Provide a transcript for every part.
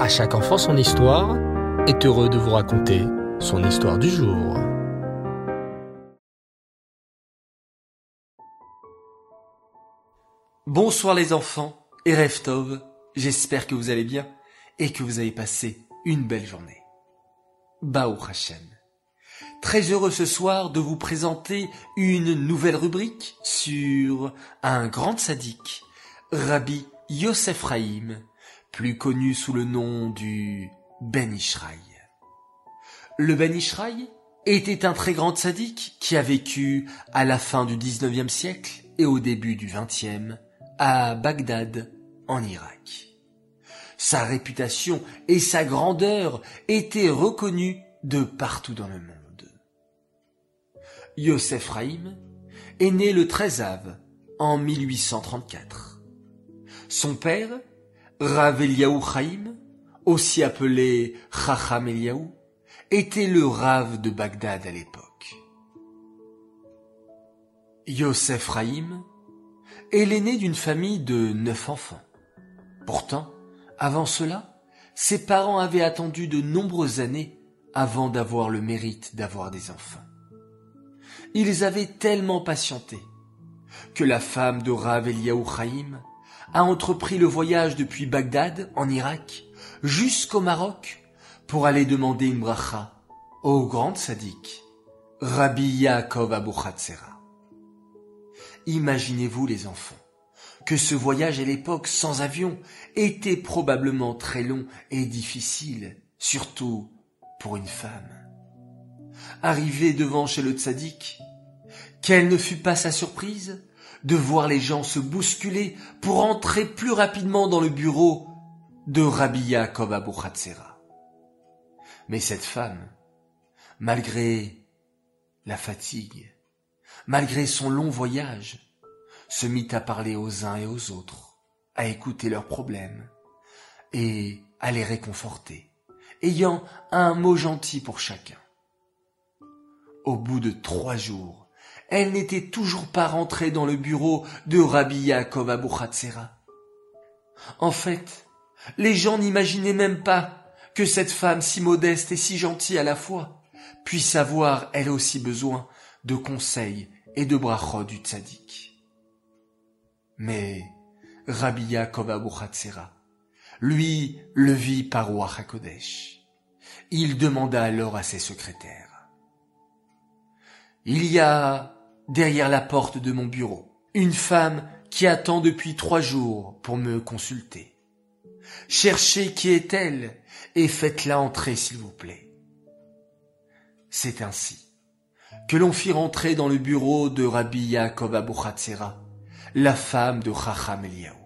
À chaque enfant son histoire est heureux de vous raconter son histoire du jour. Bonsoir les enfants et Reftov, j'espère que vous allez bien et que vous avez passé une belle journée. Baou Hashem. Très heureux ce soir de vous présenter une nouvelle rubrique sur un grand sadique, Rabbi Yosef Raïm, plus connu sous le nom du Ben Ishraï. Le Ben Ishraï était un très grand sadique qui a vécu à la fin du 19e siècle et au début du 20e à Bagdad, en Irak. Sa réputation et sa grandeur étaient reconnues de partout dans le monde. Yosef Raïm est né le 13 Av en 1834. Son père, Rav Eliaou aussi appelé Chacham Eliaou, était le Rav de Bagdad à l'époque. Yosef Raïm est l'aîné d'une famille de neuf enfants. Pourtant, avant cela, ses parents avaient attendu de nombreuses années avant d'avoir le mérite d'avoir des enfants. Ils avaient tellement patienté que la femme de Rav Eliaou a entrepris le voyage depuis Bagdad, en Irak, jusqu'au Maroc, pour aller demander une bracha au grand sadique, Rabbi Yaakov Abu. Imaginez-vous les enfants, que ce voyage à l'époque sans avion était probablement très long et difficile, surtout pour une femme. Arrivée devant chez le tzaddik, quelle ne fut pas sa surprise? De voir les gens se bousculer pour entrer plus rapidement dans le bureau de Rabbi Yaakov Abu. Mais cette femme, malgré la fatigue, malgré son long voyage, se mit à parler aux uns et aux autres, à écouter leurs problèmes et à les réconforter, ayant un mot gentil pour chacun. Au bout de trois jours, elle n'était toujours pas rentrée dans le bureau de Rabbi Yaakov Abu Khatsera. En fait, les gens n'imaginaient même pas que cette femme si modeste et si gentille à la fois puisse avoir elle aussi besoin de conseils et de brachot du tzaddik. Mais Rabbi Yaakov Abu Khatsera, lui, le vit par Ruach HaKodesh. Il demanda alors à ses secrétaires. Il y a derrière la porte de mon bureau. Une femme qui attend depuis trois jours pour me consulter. Cherchez qui est-elle et faites-la entrer s'il vous plaît. C'est ainsi que l'on fit rentrer dans le bureau de Rabbi Yaakov Abu Khatsera, la femme de Chacham Eliaou.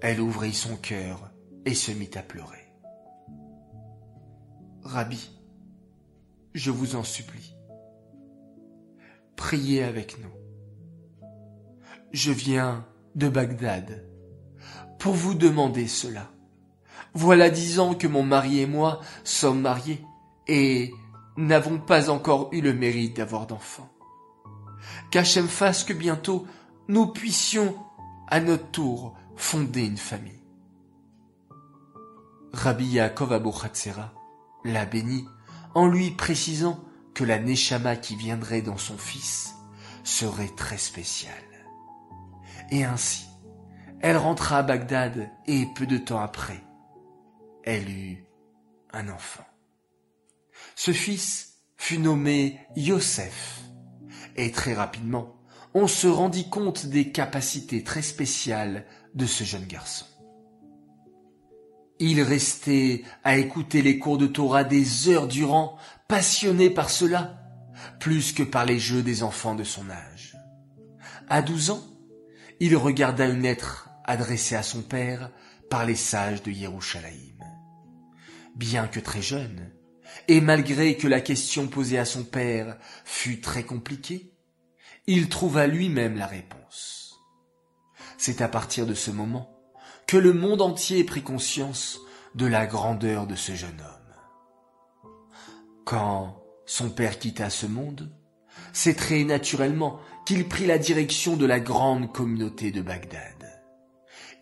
Elle ouvrit son cœur et se mit à pleurer. Rabbi, je vous en supplie, priez avec nous. Je viens de Bagdad pour vous demander cela. Voilà dix ans que mon mari et moi sommes mariés et n'avons pas encore eu le mérite d'avoir d'enfants. Qu'Hachem fasse que bientôt nous puissions à notre tour fonder une famille. Rabbi Yaakov Abu Khatsera l'a béni en lui précisant que la Neshama qui viendrait dans son fils serait très spéciale. Et ainsi, elle rentra à Bagdad et peu de temps après, elle eut un enfant. Ce fils fut nommé Yosef, et très rapidement, on se rendit compte des capacités très spéciales de ce jeune garçon. Il restait à écouter les cours de Torah des heures durant, passionné par cela, plus que par les jeux des enfants de son âge. À douze ans, il regarda une lettre adressée à son père par les sages de Yerushalayim. Bien que très jeune, et malgré que la question posée à son père fût très compliquée, il trouva lui-même la réponse. C'est à partir de ce moment que le monde entier prit conscience de la grandeur de ce jeune homme. Quand son père quitta ce monde, c'est très naturellement qu'il prit la direction de la grande communauté de Bagdad.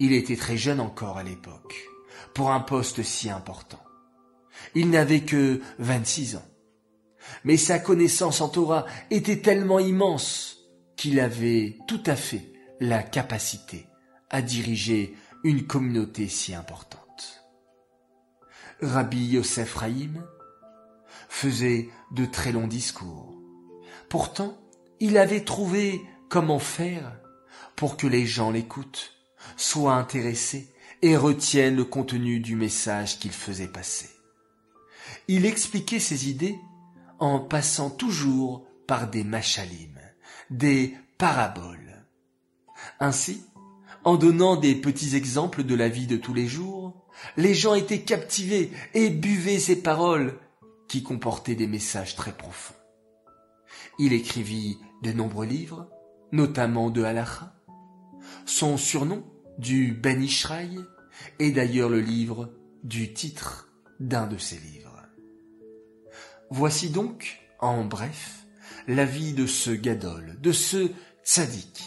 Il était très jeune encore à l'époque, pour un poste si important. Il n'avait que 26 ans. Mais sa connaissance en Torah était tellement immense qu'il avait tout à fait la capacité à diriger une communauté si importante. Rabbi Yosef Rahim faisait de très longs discours. Pourtant, il avait trouvé comment faire pour que les gens l'écoutent, soient intéressés et retiennent le contenu du message qu'il faisait passer. Il expliquait ses idées en passant toujours par des machalim, des paraboles. Ainsi, en donnant des petits exemples de la vie de tous les jours, les gens étaient captivés et buvaient ses paroles qui comportaient des messages très profonds. Il écrivit de nombreux livres, notamment de Halacha. Son surnom, du Ben Ishraï, est d'ailleurs le livre du titre d'un de ses livres. Voici donc, en bref, la vie de ce Gadol, de ce tzaddik,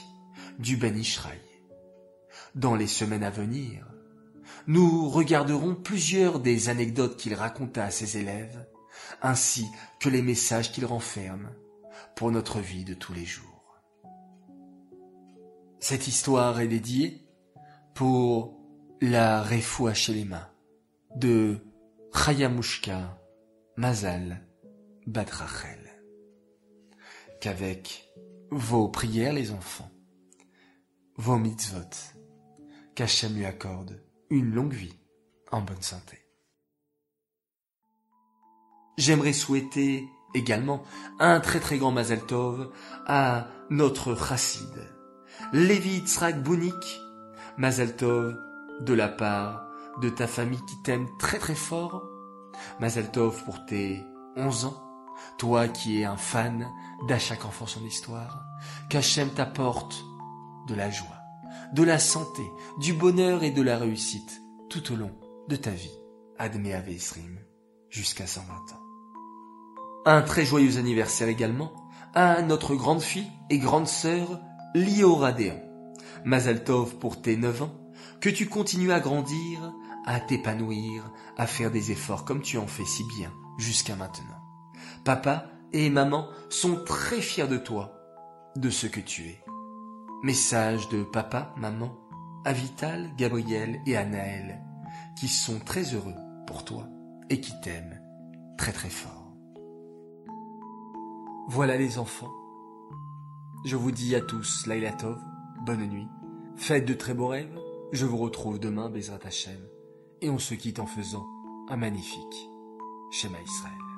du Ben Ishraï. Dans les semaines à venir, nous regarderons plusieurs des anecdotes qu'il raconta à ses élèves, ainsi que les messages qu'il renferme pour notre vie de tous les jours. Cette histoire est dédiée pour la Refoua Shelema de Chayamushka Mazal Badrachel. Qu'avec vos prières, les enfants, vos mitzvot, qu'Hachem lui accorde une longue vie en bonne santé. J'aimerais souhaiter également un très très grand Mazel Tov à notre chassid, Lévi Tzrak Bounik, Mazel Tov de la part de ta famille qui t'aime très très fort, Mazel Tov pour tes 11 ans, toi qui es un fan d'À chaque enfant son histoire, qu'Hachem t'apporte de la joie, de la santé, du bonheur et de la réussite tout au long de ta vie. Admet Avesrim, jusqu'à 120 ans. Un très joyeux anniversaire également à notre grande fille et grande sœur Liora Déon. Mazal Tov pour tes 9 ans, que tu continues à grandir, à t'épanouir, à faire des efforts comme tu en fais si bien jusqu'à maintenant. Papa et maman sont très fiers de toi, de ce que tu es. Message de papa, maman, à Vital, Gabriel et Anaël, qui sont très heureux pour toi et qui t'aiment très très fort. Voilà les enfants. Je vous dis à tous Laila Tov, bonne nuit, faites de très beaux rêves, je vous retrouve demain Bezrat Hashem, et on se quitte en faisant un magnifique Shema Israël.